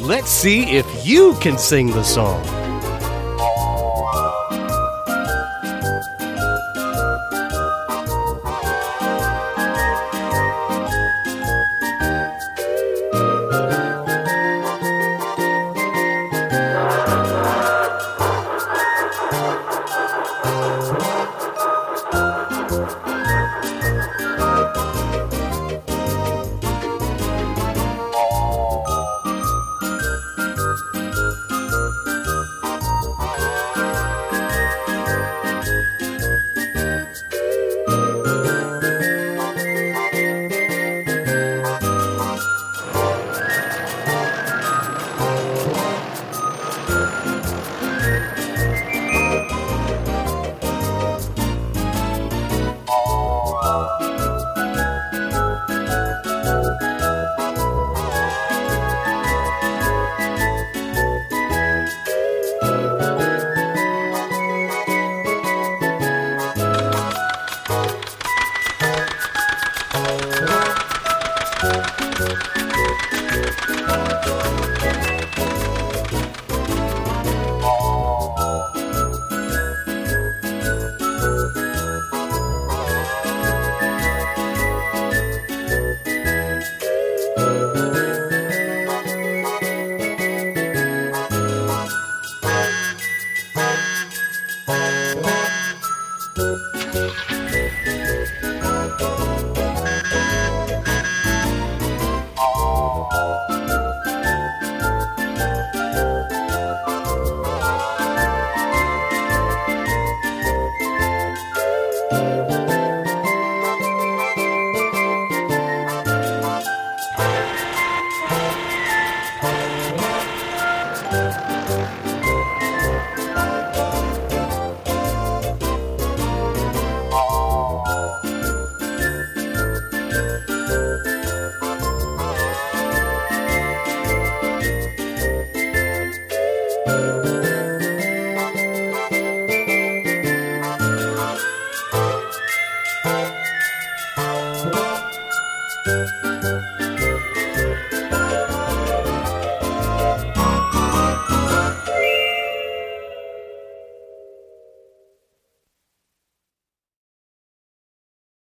Let's see if you can sing the song.